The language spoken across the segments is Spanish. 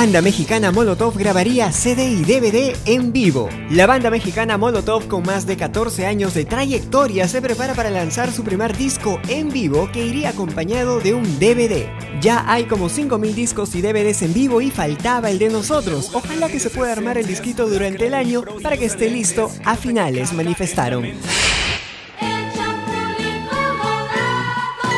Banda mexicana Molotov grabaría CD y DVD en vivo. La banda mexicana Molotov con más de 14 años de trayectoria se prepara para lanzar su primer disco en vivo que iría acompañado de un DVD. Ya hay como 5.000 discos y DVDs en vivo y faltaba el de nosotros. Ojalá que se pueda armar el disquito durante el año para que esté listo a finales, manifestaron.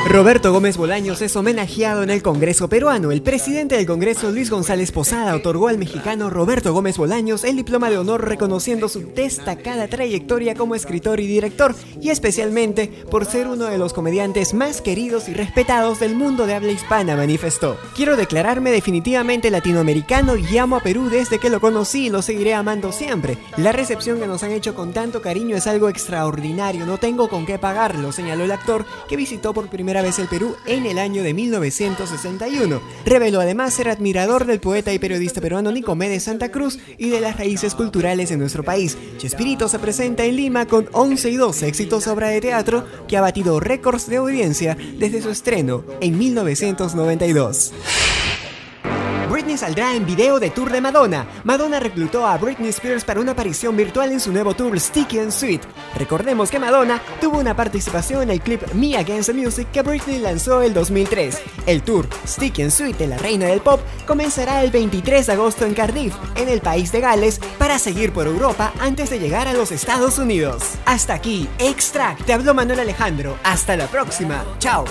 Roberto Gómez Bolaños es homenajeado en el Congreso peruano. El presidente del Congreso, Luis González Posada, otorgó al mexicano Roberto Gómez Bolaños el diploma de honor reconociendo su destacada trayectoria como escritor y director, y especialmente por ser uno de los comediantes más queridos y respetados del mundo de habla hispana, manifestó. Quiero declararme definitivamente latinoamericano y amo a Perú desde que lo conocí y lo seguiré amando siempre. La recepción que nos han hecho con tanto cariño es algo extraordinario, no tengo con qué pagarlo, señaló el actor que visitó por primera vez el Perú en el año de 1961. Reveló además ser admirador del poeta y periodista peruano Nicomedes Santa Cruz y de las raíces culturales de nuestro país. Chespirito se presenta en Lima con 11 y 12 exitosa obra de teatro que ha batido récords de audiencia desde su estreno en 1992 saldrá en video de tour de Madonna. Madonna reclutó a Britney Spears para una aparición virtual en su nuevo tour Sticky and Sweet. Recordemos que Madonna tuvo una participación en el clip Me Against the Music que Britney lanzó el 2003. El tour Sticky and Sweet de la reina del pop comenzará el 23 de agosto en Cardiff, en el país de Gales, para seguir por Europa antes de llegar a los Estados Unidos. Hasta aquí, Extract. Te habló Manuel Alejandro. Hasta la próxima. Chao.